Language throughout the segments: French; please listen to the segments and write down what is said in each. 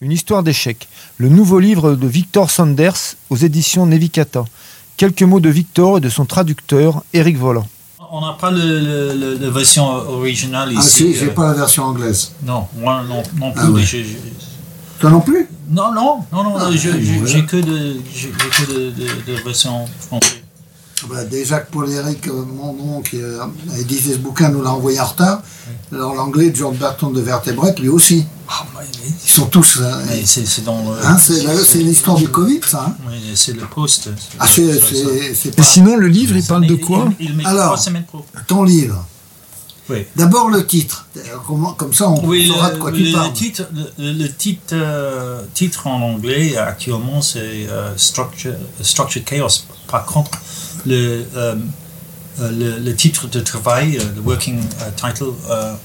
Une histoire d'échecs. Le nouveau livre de Victor Sanders aux éditions Nevicata. Quelques mots de Victor et de son traducteur, Eric Volant. On n'a pas le, le- la version originale Ah ici. si, j'ai euh, pas la version anglaise. Non, moi non, non plus. Ah ouais. mais je- je- Toi non plus? Non, non, non, non, Ah, j'ai que de, j'ai j'ai que de, de, de version française. Bah, déjà que Paul-Éric, euh, mon nom, qui euh, a édité ce bouquin, nous l'a envoyé en retard. Alors l'anglais, George Barton de Vertebrate, lui aussi. Ah, mais, Ils sont tous... euh, c'est hein, c'est la- c'est l'histoire du Covid, ça. hein. Oui, c'est le poste. ah, Et pas sinon, le livre, il parle de Il- quoi Il, il met Alors. ton livre. Oui. D'abord le titre. Euh, comment- Comme ça, on Oui, saura de le, quoi tu le parles. titre, le, le titre, euh, titre en anglais actuellement c'est euh, Structure, Structured Chaos. Par contre, le, euh, euh, le, le titre de travail, euh, le working title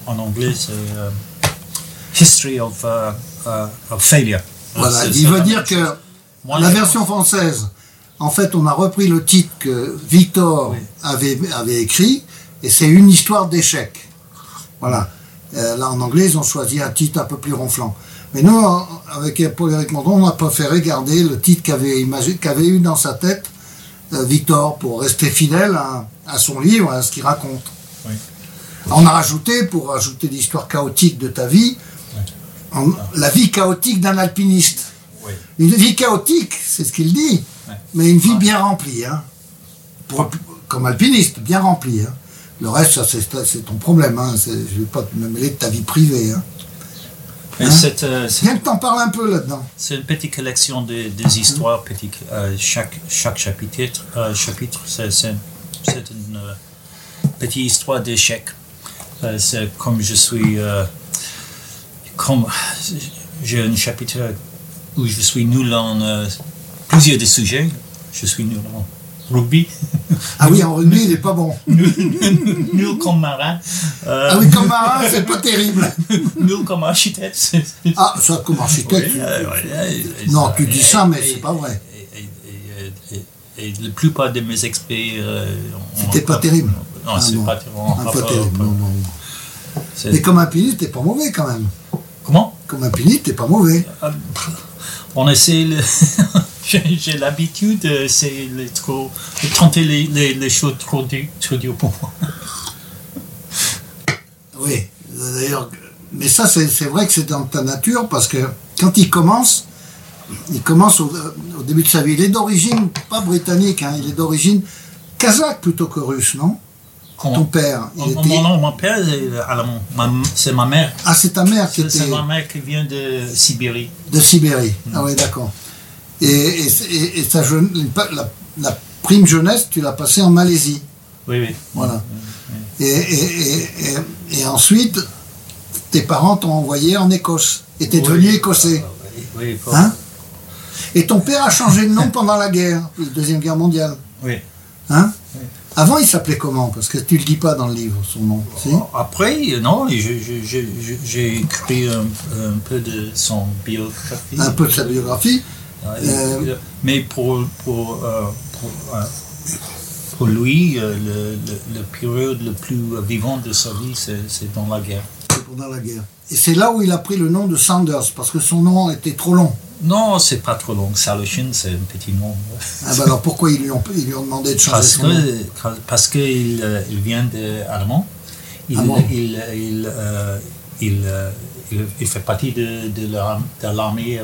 en anglais c'est History of, of Failure. Voilà, il veut dire que. Moi, la version française, en fait, on a repris le titre que Victor Oui. avait, avait écrit, et c'est une histoire d'échec. Voilà. Euh, là, en anglais, ils ont choisi un titre un peu plus ronflant. Mais nous, avec Paul-Éric Mondon, on a préféré garder le titre qu'avait qu'avait eu dans sa tête Victor, pour rester fidèle à, à son livre, à ce qu'il raconte. Oui. On a rajouté, pour rajouter l'histoire chaotique de ta vie, en- la vie chaotique d'un alpiniste. Oui. Une vie chaotique, c'est ce qu'il dit, mais une vie bien remplie. Hein. Pour- comme alpiniste, bien remplie. Hein. Le reste, ça, c'est ton problème. Hein. Je ne vais pas me mêler de ta vie privée. Hein. Hein euh, Viens que t'en parles un peu là-dedans. C'est une petite collection de, des histoires, petit, euh, chaque, chaque chapitre, euh, chapitre c'est, une euh, petite histoire d'échec. Euh, c'est comme je suis, euh, comme j'ai un chapitre où je suis nul en plusieurs des sujets. Je suis nul en rugby, Ah oui, en rugby, il n'est pas bon. nul comme marin, euh, Ah oui, comme marin, c'est pas terrible. nul comme architecte. Ah, ça, comme architecte. Non, ça- tu dis et- ça, mais c'est pas vrai. Et, la plupart de mes experts. euh, C'était pas terrible. Non, Ah c'est pas terrible. Ah, pas terrible. non, non. C'est- Mais comme alpiniste, t'es pas mauvais quand même. Comment? Comme alpiniste, t'es pas mauvais. Euh, On essaie. Le... J'ai l'habitude de, c'est les trop, de tenter les, les, les choses trop dures, pour moi. Oui, d'ailleurs, mais ça c'est vrai que c'est dans ta nature parce que quand il commence, il commence au, au début de sa vie. Il est d'origine pas britannique, hein, il est d'origine kazakh plutôt que russe, non? Ton père, il Mon, était... mon, nom, mon père, c'est allemand. Ma- c'est ma mère. Ah, c'est ta mère qui C'est c'est était ma mère qui vient de Sibérie. de Sibérie. Mm. Ah oui, d'accord. Et, et, et- et sa jeune- la, la prime jeunesse, tu l'as passée en Malaisie. Oui, oui. Voilà. Et, ensuite, tes parents t'ont envoyé en Écosse. Et t'es Oui. devenu écossais. Oui, oui, faut- Hein? Et ton père a changé de nom pendant la guerre, la Deuxième Guerre mondiale. oui. Hein? Avant, il s'appelait comment? Parce que tu le dis pas dans le livre, son nom. Si? Après, non, j'ai écrit un, un peu de son biographie. Un peu de sa biographie. Euh, Mais pour, pour, euh, pour, euh, pour lui, le, le, le période le plus vivant de sa vie, c'est dans la guerre. C'est pendant la guerre. Et c'est là où il a pris le nom de Sanders, parce que son nom était trop long. Non, c'est pas trop long. Salushin, c'est un petit nom. Ah ben alors pourquoi ils lui ont, ils lui ont demandé de changer Parce son nom que parce qu'il il vient d'Allemand. Il, il, il, il, euh, il, il fait partie de, de la- de l'armée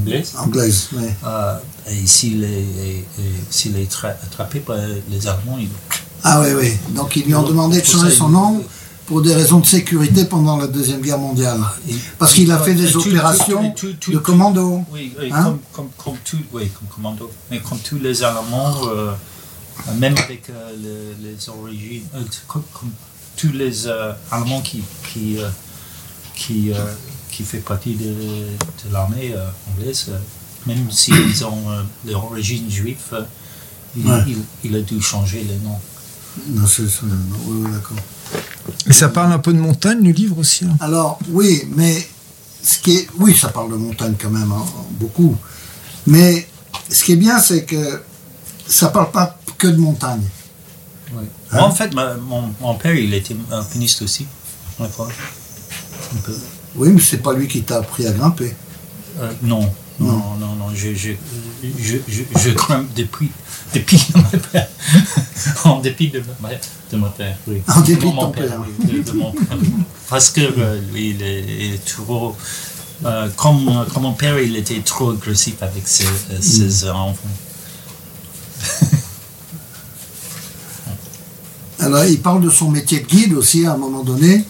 anglaise. Anglaise, oui. Euh, et s'il est, et- et s'il est tra- attrapé par les Allemands, il, Ah oui, oui. Donc ils lui ont demandé de changer son nom pour des raisons de sécurité pendant la Deuxième Guerre mondiale. il- Parce qu'il a fait des opérations de commando. Oui, Hein comme, comme, comme tout, oui, comme commando. Mais comme tous les Allemands, euh, même avec euh, le- les origines, euh, comme, tous les Allemands qui, qui, qui, qui fait partie de, de l'armée euh, anglaise, euh, même s'ils ont euh, leur origine juive, euh, il, Ouais. il, il a dû changer les noms. Non, c'est oui, oui, d'accord. Et ça parle un peu de montagne, le livre aussi. hein? Alors, oui, mais ce qui est. Oui, ça parle de montagne quand même, hein, beaucoup. Mais ce qui est bien, c'est que ça parle pas que de montagne. Oui. Hein? Moi, en fait, ma- mon, mon père, il était alpiniste aussi. Un peu. Oui, mais c'est pas lui qui t'a appris à grimper. Euh, non, non, non, non, je, je, je, je, je grimpe depuis, depuis mon père. en dépit de, de mon père, oui. En dépit de mon père. oui, de, de mon père. Parce que euh, lui, il est, il est trop. euh, comme, comme mon père, il était trop agressif avec ses, euh, ses enfants. Alors, il parle de son métier de guide aussi à un moment donné,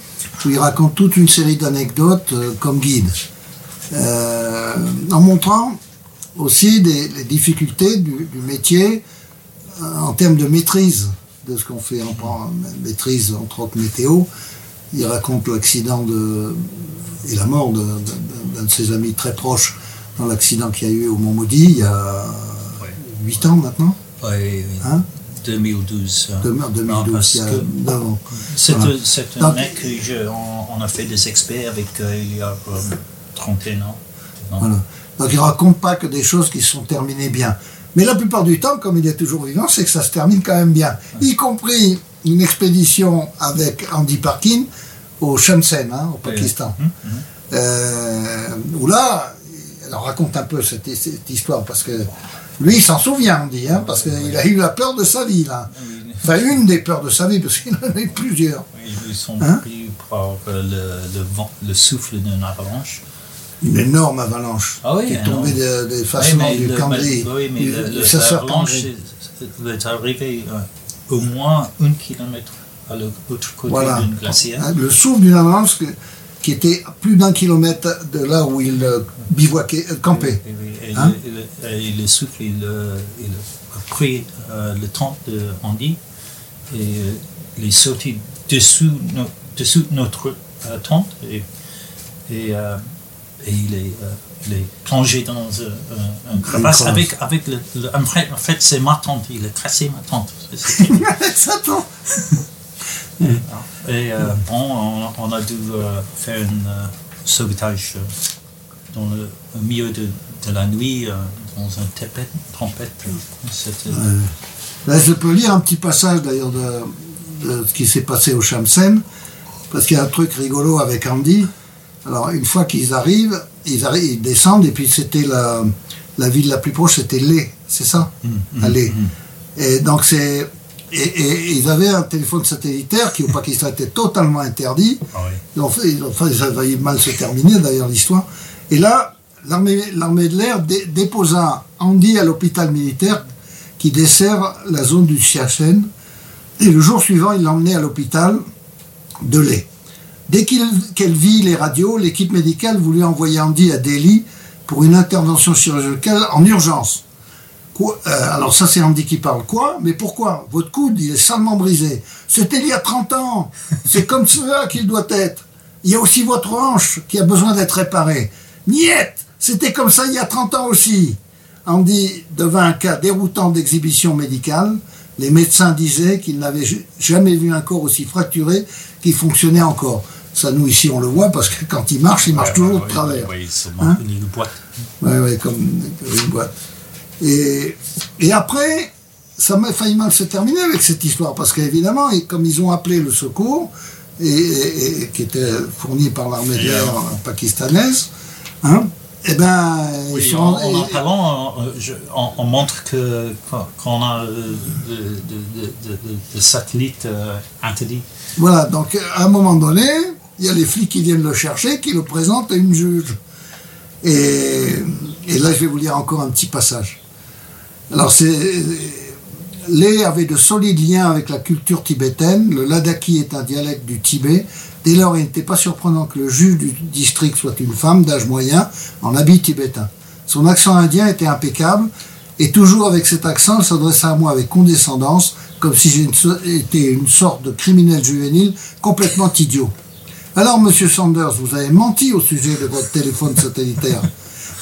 où il raconte toute une série d'anecdotes euh, comme guide, Euh, en montrant aussi des, les difficultés du, du métier euh, en termes de maîtrise de ce qu'on fait. On prend maîtrise entre autres météo. Il raconte l'accident de et la mort de- de- d'un de ses amis très proches dans l'accident qu'il y a eu au Mont Maudit il y a Ouais. 8 ans maintenant, Oui, oui. hein, 2012. euh, de- non, 2012, parce il y a que 9 ans. C'est Voilà. un- c'est un Donc- mec que je- on, on a fait des experts avec euh, il y a euh, 31 ans. Non. Voilà. Donc il raconte pas que des choses qui se sont terminées bien. Mais la plupart du temps, comme il est toujours vivant, c'est que ça se termine quand même bien. Y compris une expédition avec Andy Parkin au Shamsen, hein, au Pakistan. Hum, hum. Euh, où là, alors raconte un peu cette, cette histoire, parce que lui, il s'en souvient, Andy, hein, parce qu'il a eu la peur de sa vie, là. Enfin, une des peurs de sa vie, parce qu'il en a eu plusieurs. ils sont Hein? pris par le, le, vent, le souffle d'une avalanche. Une énorme avalanche Ah oui, qui est tombée des Oui, fassements mais du Cambly. oui, mais du- le- le- l'avalanche est- est arrivé euh, au moins un kilomètre à l'autre côté Voilà. d'une glacière. Hein, Le souffle d'une avalanche qui était à plus d'un kilomètre de là où il euh, bivouaquait, euh, campait. Oui, oui, Et, Hein le, et le- et le souffle, il, euh, il a pris euh, le temps de Andy et euh, il est sauté dessous, no- dessous de notre euh, tente et, et, euh, et il, est, euh, il est plongé dans euh, un, crevasse avec, avec le, le- en fait, en fait, c'est ma tente, il a tracé ma tente. C'est- c'est- Et euh, on, on a dû euh, faire un euh, sauvetage euh, dans le au milieu de, de la nuit, dans un tempête. C'était- Là, je peux lire un petit passage d'ailleurs de, de ce qui s'est passé au Shamsen, parce qu'il y a un truc rigolo avec Andy. Alors, une fois qu'ils arrivent, ils, arrivent, ils descendent, et puis c'était la, la ville la plus proche, c'était Lé, c'est ça? Mm, À Lé. Et donc, c'est. Et, et ils avaient un téléphone satellitaire qui au Pakistan était totalement interdit. Ah oui. Ils ont fait, ils ont fait- ça va mal se terminer d'ailleurs l'histoire. Et là, l'armée de l'air dé- déposa Andy à l'hôpital militaire qui dessert la zone du Siachen. Et le jour suivant, il l'emmenait à l'hôpital de Leh. Dès qu'elle vit les radios, l'équipe médicale voulut envoyer Andy à Delhi pour une intervention chirurgicale en urgence. Quoi Euh, alors ça c'est Andy qui parle. Quoi Mais pourquoi Votre coude, il est salement brisé. C'était il y a 30 ans. C'est comme cela qu'il doit être. Il y a aussi votre hanche qui a besoin d'être réparée. Niette C'était comme ça il y a 30 ans aussi. Andy devint un cas déroutant d'exhibition médicale. Les médecins disaient qu'ils n'avaient jamais vu un corps aussi fracturé qui fonctionnait encore. Ça, nous, ici, on le voit parce que quand il marche, il marche Ouais, toujours ouais, de travers. Oui, c'est Hein une boîte. Ouais, ouais, comme une boîte. Et, et après, ça m'a failli mal se terminer avec cette histoire, parce qu'évidemment, comme ils ont appelé le secours, et, et- et qui était fourni par l'armée de l'air pakistanaise, hein, eh ben, ils Oui, sont- en, en en et- parlant, je- on, on montre que qu'on qu'on a euh, de, de, de, de- de satellites euh, interdits. Voilà, donc à un moment donné, il y a les flics qui viennent le chercher, qui le présentent à une juge. Et, et là, je vais vous lire encore un petit passage. Alors, c'est. Lé avait de solides liens avec la culture tibétaine. Le ladakhi est un dialecte du Tibet. Dès lors, il n'était pas surprenant que le juge du district soit une femme d'âge moyen en habit tibétain. Son accent indien était impeccable et toujours avec cet accent, elle s'adressa à moi avec condescendance, comme si j'étais une sorte de criminel juvénile complètement idiot. Alors, monsieur Sanders, vous avez menti au sujet de votre téléphone satellitaire.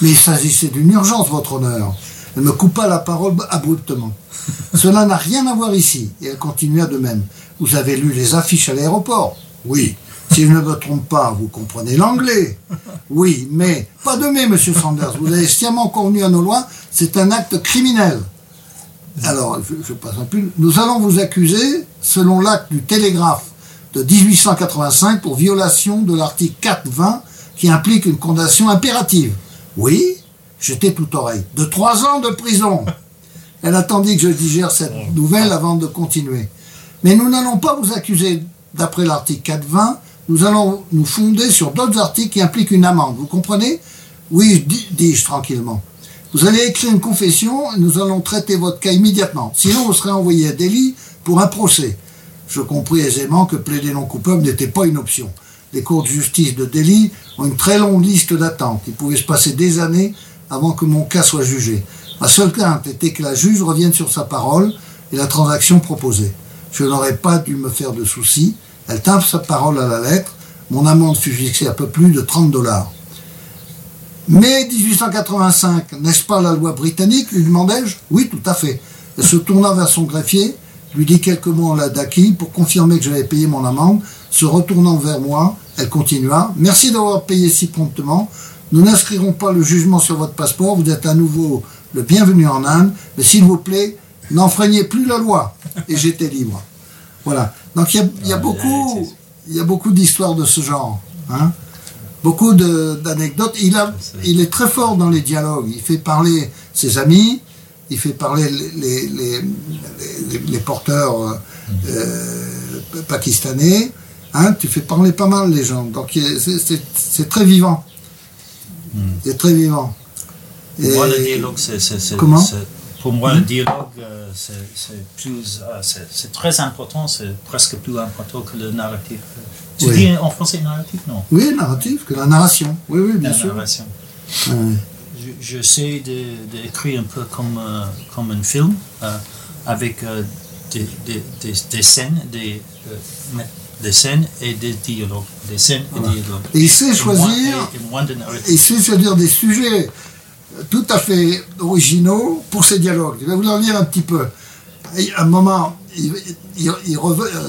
Mais il s'agissait d'une urgence, votre honneur. Elle me coupa la parole abruptement. Cela n'a rien à voir ici. Et elle continua de même. Vous avez lu les affiches à l'aéroport Oui. Si je ne me trompe pas, vous comprenez l'anglais Oui, mais pas de mais, monsieur Sanders. Vous avez sciemment convenu à nos lois, c'est un acte criminel. Alors, je, je passe un peu. Nous allons vous accuser, selon l'acte du télégraphe de 1885, pour violation de l'article 4.20 qui implique une condamnation impérative. Oui, j'étais tout oreille. De trois ans de prison. Elle attendit que je digère cette nouvelle avant de continuer. Mais nous n'allons pas vous accuser d'après l'article 420. Nous allons nous fonder sur d'autres articles qui impliquent une amende. Vous comprenez? Oui, dis-je tranquillement. Vous allez écrire une confession et nous allons traiter votre cas immédiatement. Sinon, vous serez envoyé à Delhi pour un procès. Je compris aisément que plaider non coupable n'était pas une option. Les cours de justice de Delhi ont une très longue liste d'attente. Il pouvait se passer des années avant que mon cas soit jugé. Ma seule crainte était que la juge revienne sur sa parole et la transaction proposée. Je n'aurais pas dû me faire de soucis. Elle tint sa parole à la lettre. Mon amende fut fixée à peu plus de 30 dollars. Mais 1885, n'est-ce pas la loi britannique lui demandai-je. Oui, tout à fait. Elle se tourna vers son greffier, lui dit quelques mots en ladaki pour confirmer que j'avais payé mon amende. Se retournant vers moi, elle continua. Merci d'avoir payé si promptement. Nous n'inscrirons pas le jugement sur votre passeport. Vous êtes à nouveau le bienvenu en Inde. Mais s'il vous plaît, n'enfreignez plus la loi. Et j'étais libre. Voilà. Donc il y a, beaucoup, il y a beaucoup d'histoires de ce genre. Hein beaucoup d'anecdotes. Il, il est très fort dans les dialogues. Il fait parler ses amis, il fait parler les, les, porteurs euh, euh, pakistanais. Hein, tu fais parler pas mal les gens. Donc c'est très vivant. Hmm. C'est très vivant. moi, le dialogue, c'est. Comment Pour moi, le dialogue, euh, c'est très important, c'est presque plus important que le narratif. Tu dis en français narratif, non? Oui, narratif, que la narration. Oui, oui, bien sûr. Narration. J'essaie d'écrire un peu comme, euh, comme un film, euh, avec euh, des, des, des, scènes, des, des scènes et des dialogues. Des scènes et des dialogues. Et il sait choisir, il sait choisir des sujets tout à fait originaux pour ses dialogues. Je vais vous en lire un petit peu. À un moment, il, il, il,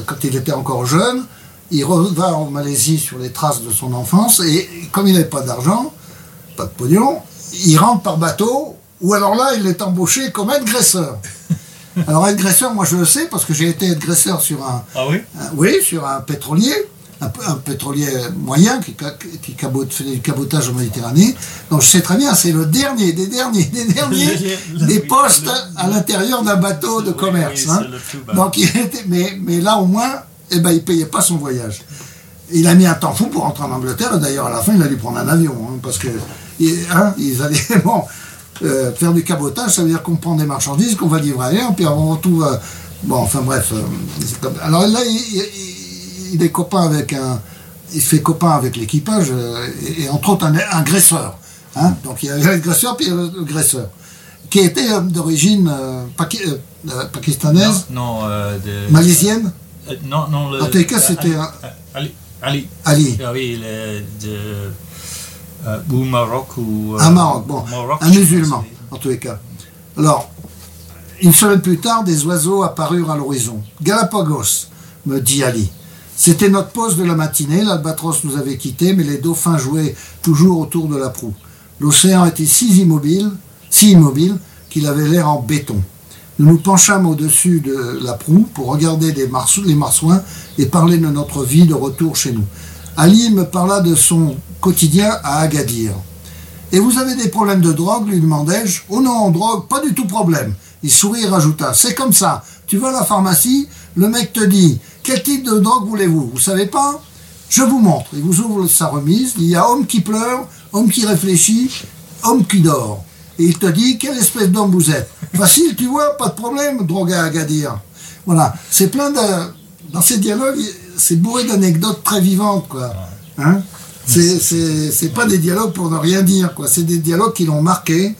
quand il était encore jeune, il revint en Malaisie sur les traces de son enfance et comme il n'avait pas d'argent, pas de pognon, il rentre par bateau ou alors là il est embauché comme agresseur. Alors agresseur, moi je le sais parce que j'ai été agresseur sur un, ah oui, oui sur un pétrolier, un, pétrolier moyen qui, qui fait du cabotage en Méditerranée. Donc je sais très bien, c'est le dernier des derniers des derniers des postes à l'intérieur d'un bateau de commerce. Hein. Donc il était, mais mais là au moins eh ben, il ne payait pas son voyage. Il a mis un temps fou pour rentrer en Angleterre, d'ailleurs, à la fin, il a dû prendre un avion, hein, parce que hein, ils allaient bon, euh, faire du cabotage, ça veut dire qu'on prend des marchandises, qu'on va livrer ailleurs, puis on retrouve. Euh, bon, enfin bref. Euh, alors là, il, est copain avec un. Il fait copain avec l'équipage, et, entre autres un, agresseur. Hein. Donc il y a l'agresseur, puis l'agresseur, qui était d'origine pakistanaise, non, malaisienne. Euh, non, non. Le, en tout cas, c'était. Ali. Ali. Ali. Ah oui, de, euh, ou Maroc ou. un Maroc, bon. un musulman, en tous les cas. Alors, une semaine plus tard, des oiseaux apparurent à l'horizon. Galapagos, me dit Ali. C'était notre pause de la matinée, l'albatros nous avait quittés, mais les dauphins jouaient toujours autour de la proue. L'océan était si immobile, si immobile qu'il avait l'air en béton. Nous nous penchâmes au-dessus de la proue pour regarder les, les marsouins et parler de notre vie de retour chez nous. Ali me parla de son quotidien à Agadir. Et vous avez des problèmes de drogue lui demandai-je. Oh non, drogue, pas du tout problème. Il sourit et rajouta C'est comme ça. Tu vas à la pharmacie, le mec te dit Quel type de drogue voulez-vous? Vous savez pas? Je vous montre. Il vous ouvre sa remise. Il y a homme qui pleure, homme qui réfléchit, homme qui dort et il te dit quelle espèce d'homme vous êtes? Facile, tu vois, pas de problème, drogue à Agadir. Voilà, c'est plein de. Dans ces dialogues, c'est bourré d'anecdotes très vivantes, quoi. Hein? C'est pas des dialogues pour ne rien dire, quoi. C'est des dialogues qui l'ont marqué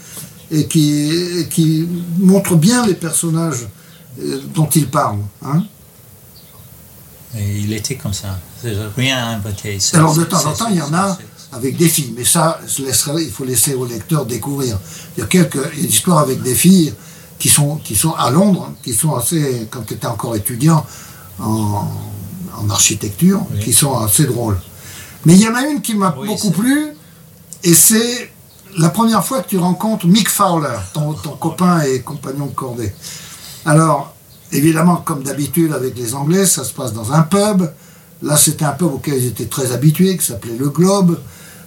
et qui, qui montrent bien les personnages euh, dont il parle. Hein et il était comme ça. Rien à inventer. Alors de temps en temps, il y en a avec des filles. Mais ça, il faut laisser au lecteur découvrir. Il y a quelques histoires avec des filles qui sont, qui sont à Londres, qui sont assez, quand tu étais encore étudiant en, architecture, qui sont assez drôles. Mais il y en a une qui m'a beaucoup plu, et c'est la première fois que tu rencontres Mick Fowler, ton, ton copain et compagnon de cordée. Alors, évidemment, comme d'habitude avec les Anglais, ça se passe dans un pub. Là, c'était un pub auquel ils étaient très habitués, qui s'appelait Le Globe.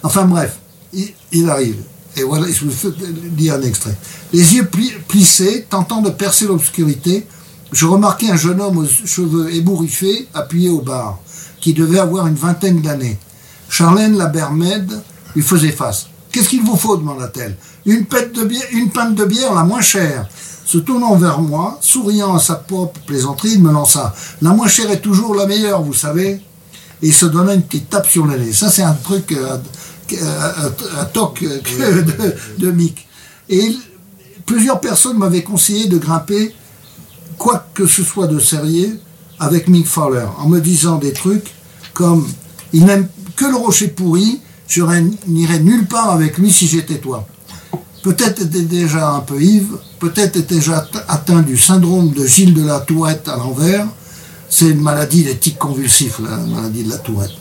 Enfin bref, il, arrive. Et voilà, je vous fais lire un extrait. Les yeux pli- plissés, tentant de percer l'obscurité, je remarquai un jeune homme aux cheveux ébouriffés appuyé au bar, qui devait avoir une vingtaine d'années. Charlène la Bermède lui faisait face. Qu'est-ce qu'il vous faut demanda-t-elle. Une, pinte de bière, une pinte de bière la moins chère. Se tournant vers moi, souriant à sa propre plaisanterie, il me lança. La moins chère est toujours la meilleure, vous savez. Et il se donna une petite tape sur le nez. Ça, c'est un truc, euh, euh, un, un toc euh, de, de Mick. Et il- plusieurs personnes m'avaient conseillé de grimper quoi que ce soit de sérieux avec Mick Fowler, en me disant des trucs comme il n'aime que le rocher pourri, je n'irai nulle part avec lui si j'étais toi. Peut-être était déjà un peu ivre, peut-être était déjà atteint du syndrome de Gilles de la Tourette à l'envers. C'est une maladie des tics la maladie de la Tourette.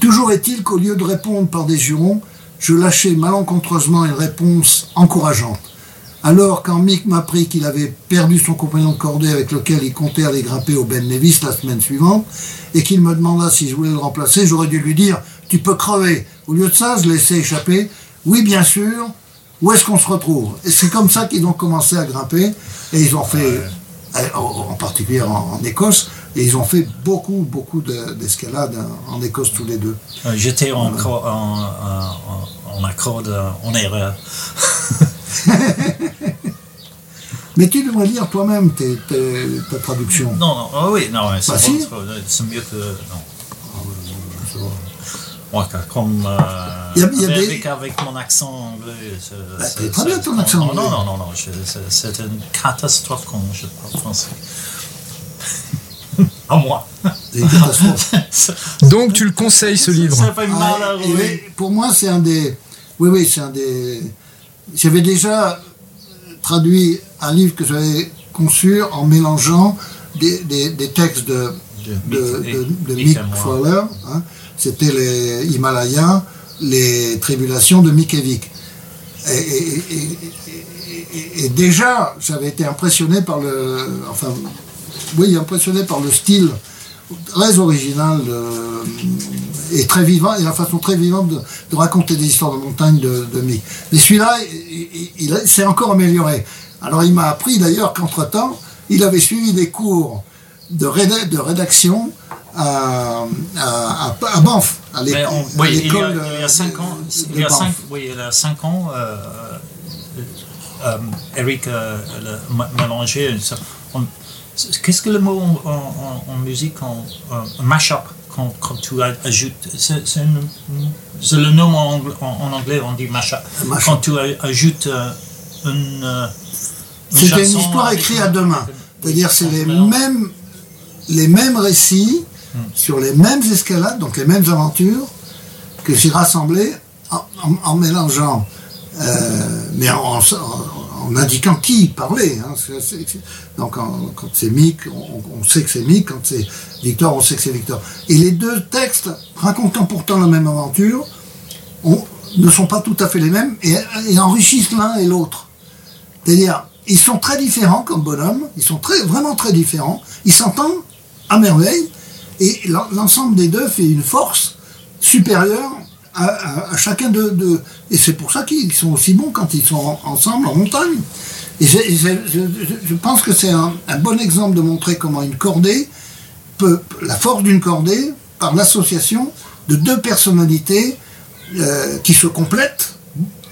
Toujours est-il qu'au lieu de répondre par des jurons, je lâchai malencontreusement une réponse encourageante. Alors, quand Mick m'apprit qu'il avait perdu son compagnon de cordée avec lequel il comptait aller grimper au Ben Nevis la semaine suivante, et qu'il me demanda si je voulais le remplacer, j'aurais dû lui dire Tu peux crever. Au lieu de ça, je laissais échapper Oui, bien sûr. Où est-ce qu'on se retrouve? Et c'est comme ça qu'ils ont commencé à grimper, et ils ont fait, euh, en particulier en, en Écosse, et ils ont fait beaucoup, beaucoup de- d'escalade en, Écosse tous les deux. Euh, J'étais en, co- en, en, en accord, en erreur. Mais tu devrais lire toi-même tes- tes- ta traduction. Non, non, oh oui, non, c'est Bah, bon, si. c'est- c'est mieux que. Non. Ouais, comme. Euh, Il y a- y a avec, des- avec mon accent anglais. c'est- Bah, c'est- t'es très bien, c'est- ton accent non, anglais. Non, non, non, non, je- c'est- c'est une catastrophe quand je parle français. à moi. C'est une catastrophe. ça, Donc tu le conseilles ce livre ça fait mal à Ah, pour moi, c'est un des. Oui, oui, c'est un des. J'avais déjà traduit un livre que j'avais conçu en mélangeant des, des- des textes de, De de, Mick- de-. Fowler. hein. C'était les Himalayas, les tribulations de Mick et Vic. Et, et- et- et- et- et déjà, j'avais été impressionné par le. Enfin, oui, impressionné par le style très original euh, et très vivant, et la façon très vivante de, de raconter des histoires de montagne de, de Mick. Mais celui-là, il, il- il a- s'est encore amélioré. Alors il m'a appris d'ailleurs qu'entre-temps, il avait suivi des cours de, réda- de rédaction à, à, Banff, à l'é- Mais on- à oui, il y, a, l'école il y a cinq ans, il y a Banff. cinq, oui, il y a cinq ans, euh, euh, Eric euh, on- Qu'est-ce que le mot en, en- en- en musique, en, en mash-up, quand, quand tu ajoutes, c'est c'est une- c'est le nom en, angl- en- en anglais, on dit mash-up. Mash-up. Quand tu ajoutes euh, une, euh, C'était une histoire écrite à deux mains. C'est-à-dire c'est les mêmes, les mêmes récits Hmm. sur les mêmes escalades, donc les mêmes aventures, que j'ai rassemblés en, en- en mélangeant, euh, mais en, en- indiquant qui parlait. hein. Donc quand c'est Mick, on, sait que c'est Mick, quand c'est Victor, on sait que c'est Victor. Et les deux textes, racontant pourtant la même aventure, ne sont pas tout à fait les mêmes et, et enrichissent l'un et l'autre. C'est-à-dire, ils sont très différents comme bonhommes, ils sont très, vraiment très différents, ils s'entendent à merveille, et l'en- l'ensemble des deux fait une force supérieure à, à- à chacun de, de- Et c'est pour ça qu'ils sont aussi bons quand ils sont en- ensemble en montagne. Et je, je- je pense que c'est un, un bon exemple de montrer comment une cordée peut, la force d'une cordée, par l'association de deux personnalités euh, qui se complètent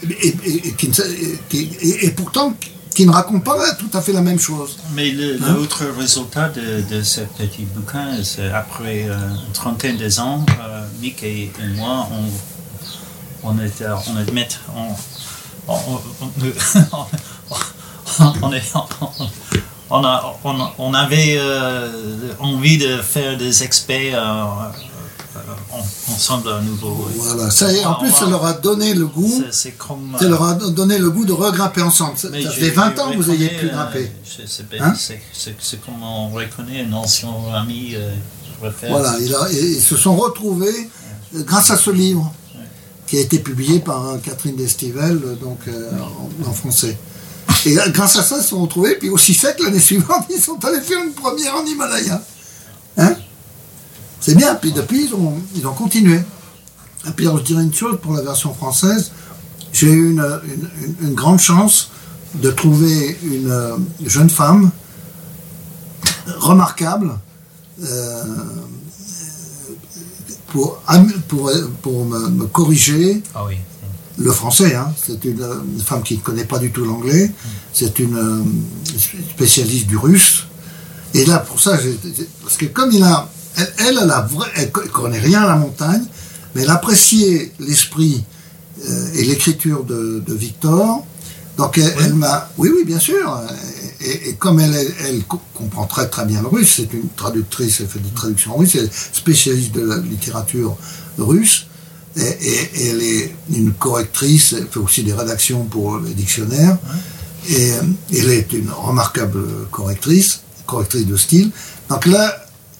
et, qui pourtant qui ne racontent pas tout à fait la même chose. Mais le- Hein l'autre résultat de, de ce petit bouquin, c'est après euh, une trentaine ans, euh, Mick et, et moi, on, on, était, on admet, on, on, on, on- est- a- on- avait euh, envie de faire des experts euh, euh, en- ensemble à nouveau. Voilà. Ça, y est, en Ah, plus, ça leur a donné le goût. Comme. Ça leur a donné le goût de regrimper ensemble. Ça, fait 20 je ans que vous ayez pu euh, grimper. je- C'est Hein comme on reconnaît un ancien ami. euh. Voilà, ils se sont retrouvés euh, grâce à ce livre qui a été publié par euh, Catherine Destivelle, euh, donc euh, en, en français. Et grâce à ça, ils se sont retrouvés, puis aussi fait que l'année suivante, ils sont allés faire une première en Himalaya. Hein? C'est bien, puis depuis, ils ont, ils ont continué. Et puis alors, je dirais une chose pour la version française, j'ai eu une, une- une grande chance de trouver une jeune femme remarquable euh, pour, pour, pour me, me corriger Ah oui. le français. hein. C'est une, euh, une femme qui ne connaît pas du tout l'anglais. C'est une euh, spécialiste du russe. Et là, pour ça, j'ai- j'ai- parce que comme il a, elle, elle, elle a vrai- elle co- connaît rien à la montagne, mais elle appréciait l'esprit euh, et l'écriture de, de Victor. Donc elle, elle m'a, oui, oui, bien sûr. Et, et comme elle, elle, elle co- comprend très très bien le russe, c'est une traductrice, elle fait des traductions en russe, elle est spécialiste de la littérature russe. Et, elle est une correctrice, elle fait aussi des rédactions pour les dictionnaires. Et euh, elle est une remarquable correctrice, correctrice de style. Donc là,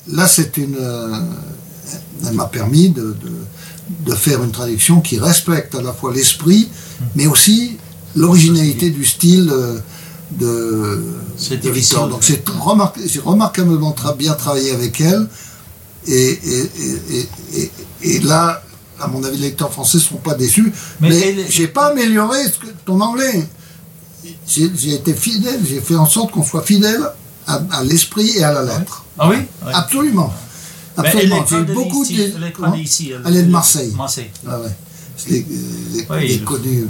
là c'est une. euh, elle m'a permis de, de, de faire une traduction qui respecte à la fois l'esprit, mais aussi l'originalité du style euh, de, de. Victor. Donc c'est remarquablement tra- bien travaillé avec elle. Et, et, et, et, là, à mon avis, les lecteurs français ne seront pas déçus. Mais Mais, j'ai pas amélioré ce que- ton anglais. J'ai été fidèle, j'ai fait en sorte qu'on soit fidèle à, à l'esprit et à la lettre. Ah oui? Oui. Absolument. Mais Absolument. elle J'ai est de beaucoup ici, de. Elle est. Elle de Marseille. Marseille. Ah ouais. Je l'ai je Oui, connu. euh,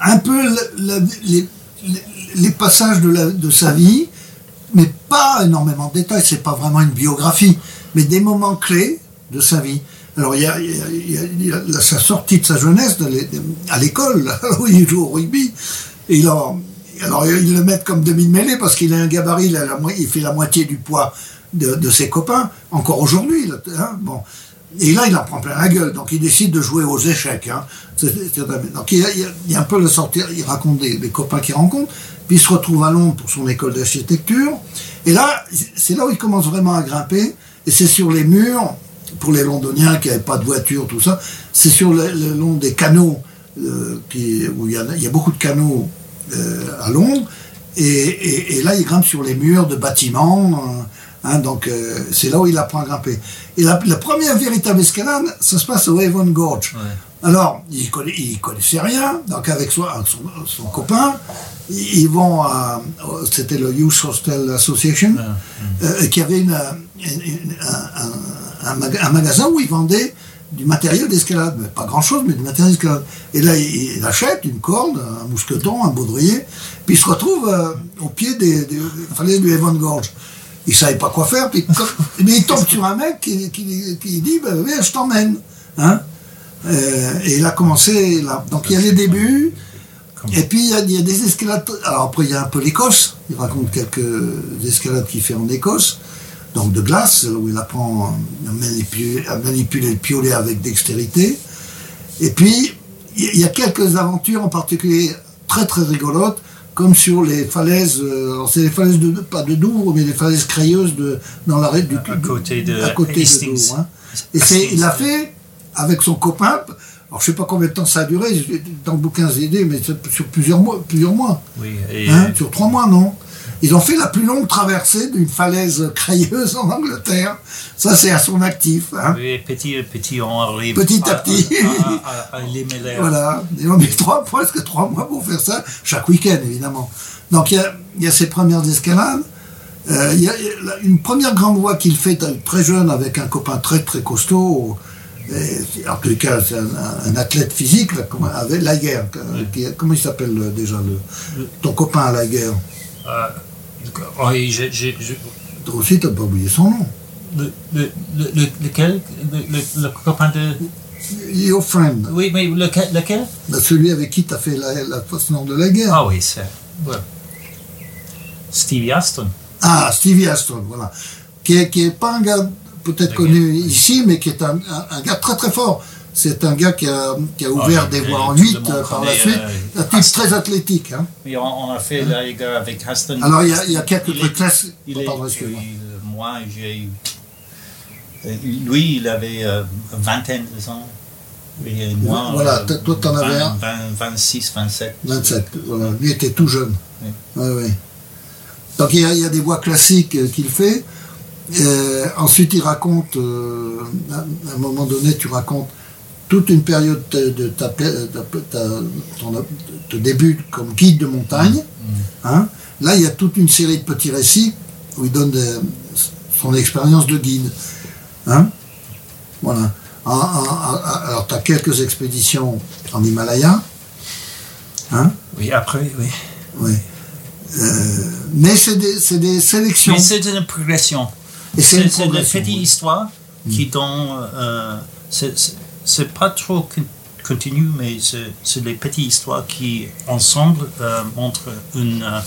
Un peu le- le- les, les- passages de, la- de sa vie, mais pas énormément de détails. C'est pas vraiment une biographie, mais des moments clés de sa vie. Alors il y a, sa sortie de sa jeunesse à l'école, où il joue au rugby. Et il alors ils le mettent comme demi-mêlée parce qu'il a un gabarit, il, a la il fait la moitié du poids de, ses copains, encore aujourd'hui. hein, bon. Et là, il en prend plein la gueule, donc il décide de jouer aux échecs. hein. Donc il y, a, un peu le sortir, il raconte des, copains qu'il rencontre, puis il se retrouve à Londres pour son école d'architecture. Et là, c'est là où il commence vraiment à grimper, et c'est sur les murs, pour les Londoniens qui n'avaient pas de voiture, tout ça, c'est sur le, long des canaux, euh, qui, où il y, a, beaucoup de canaux euh, à Londres, et, là, il grimpe sur les murs de bâtiments. euh, hein, donc, euh, c'est là où il apprend à grimper. Et la, la première véritable escalade, ça se passe au Avon Gorge. Ouais. Alors, il connaît, il connaissait rien, donc avec son, son, son copain, ils ils vont à, c'était le Youth Hostel Association, euh, qui avait une, une- une- un, un- un maga- un magasin où ils vendaient du matériel d'escalade, pas grand chose, mais du matériel d'escalade. Et là, il, il achète une corde, un mousqueton, un baudrier, puis il se retrouve euh, au pied des, des, des falaises du Avon Gorge. Il savait pas quoi faire, puis comme- mais il tombe sur un mec qui, qui, qui dit bah, Viens, je t'emmène. Hein Euh, et il a commencé là. Donc il y a les débuts, et puis il y, a, il y a des escalades. Alors après il y a un peu l'Écosse. Il raconte quelques escalades qu'il fait en Écosse, donc de glace, où il apprend à manipuler, à manipuler le piolet avec dextérité. Et puis il y a quelques aventures en particulier très très rigolotes, comme sur les falaises. euh, alors c'est les falaises de pas de Douvres, mais les falaises crayeuses de dans l'arrêt du À côté de à côté de. Douvres. hein. Et c'est, il l'a fait avec son copain. Alors, je sais pas combien de temps ça a duré, dans le bouquin aidé, mais sur plusieurs mois, plusieurs mois. Oui, et Hein, sur trois mois, non Ils ont fait la plus longue traversée d'une falaise crayeuse en Angleterre. Ça, c'est à son actif. hein. oui, petit à petit, on arrive Petit à petit. à, à, à, à l'émêler. Voilà. Ils ont mis trois, presque trois mois pour faire ça, chaque week-end, évidemment. Donc, il y a, il y a ces premières escalades. Euh, il y a il y a une première grande voie qu'il fait très jeune avec un copain très très costaud. Et, en les cas, c'est un, un athlète physique, là, avec la guerre. comment il s'appelle euh, déjà le, ton copain à la guerre Euh, je, Toi aussi, t'as pas oublié son nom. le, le, le, le- lequel? Le, le, copain de. Your friend. Oui, mais lequel, lequel? Bah, celui avec qui t'as fait la, la nord de la guerre. Ah oui, c'est. ouais. Stevie Aston. Ah, Stevie Aston, voilà. Qui est, qui est pas un gars peut-être connu ici, mais qui est un, un- un gars très très fort. C'est un gars qui a, qui a ouvert Ah, des voies en tout le 8 monde euh, par la suite. euh, un type très athlétique. Hein. Oui, on, on a fait la guerre avec Aston. Alors il y a, il y a quelques Il trucs est- classiques. Il est, pardon, excuse-moi. oui, moi, j'ai eu. euh, Lui, il avait euh, vingtaine de ans. Et moi, Voilà, euh, toi, t'en avais un. 20, 26, 27. 27, voilà. Lui était tout jeune. Oui. Ouais, ouais. Donc il y, a, il y a des voix classiques euh, qu'il fait. Euh, ensuite, il raconte, euh, à un moment donné, tu racontes toute une période de, ta, de ta- ton de début comme guide de montagne. hein. Là, il y a toute une série de petits récits où il donne des- son expérience de guide. hein. Voilà. Alors, tu as quelques expéditions en Himalaya. hein. Oui, après, oui. Oui. Euh, mais c'est des, sélections. Mais c'est une progression. Et c'est une progression, oui. histoires qui donnent. euh, c'est- c'est- c'est pas trop con- continu, mais c'est des petites histoires qui, ensemble, euh, montrent une, euh,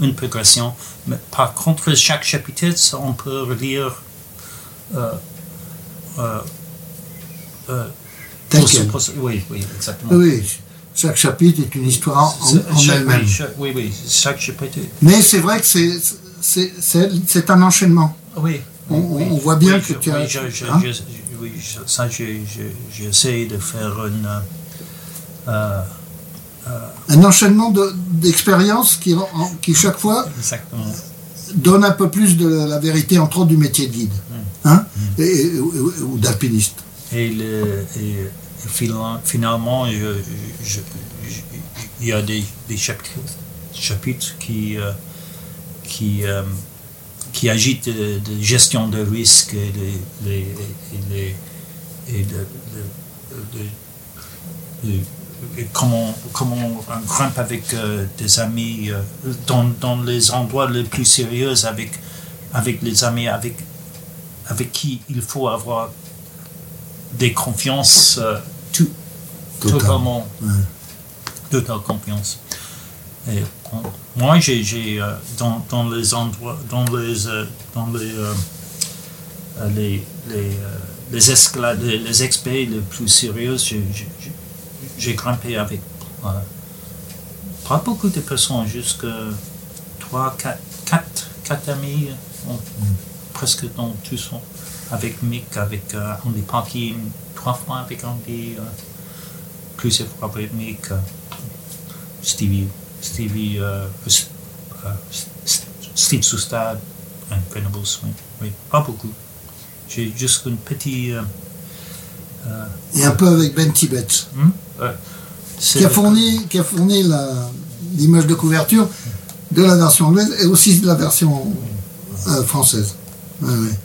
une progression. Mais par contre, chaque chapitre, ça, on peut relire. euh, pour Oui, oui, exactement. Oui, chaque chapitre est une histoire en, en elle-même. oui, oui, chaque chapitre. Mais c'est vrai que c'est, un enchaînement. Oui. On- voit bien oui, que je- tu as- oui, je- je- hein? Oui, ça, j'essaie de faire une. euh, Un enchaînement de, d'expériences qui, en- qui, chaque fois, exactement. donne un peu plus de la vérité, entre autres, du métier de guide. Mm. Hein et, et- ou, ou d'alpiniste. Et, le, et fina- finalement, il y a des, des chapitres, chapitres qui, euh, qui, euh, qui agitent de, de gestion de risque et, de, les- et, les- et de, de- de- de- et comment, comment on grimpe avec euh, des amis euh, dans, dans les endroits les plus sérieux avec, avec les amis avec, avec qui il faut avoir des confiances euh, tout, Total. totalement Ouais. totale confiance. Et moi, j'ai, euh, dans, dans les endroits, dans les, euh, dans les, euh, les, les, les escalades, les, expés les plus sérieuses, j'ai, grimpé avec euh, pas beaucoup de personnes, jusque 3, 4, 4, 4 amis, euh, presque dans tous, avec Mick, avec euh, Andy Parkin, trois fois avec Andy, euh, plusieurs fois avec Mick, Stevie, Stevie, euh, S- Steve Soustad, Incredible Swing. Oui, pas beaucoup. J'ai juste une petite. euh, euh, Et un peu avec Ben Tibet, hmm? Ouais. Qui a fourni, qui a fourni l'image de couverture de la version anglaise et aussi de la version euh, française. Ouais, ouais.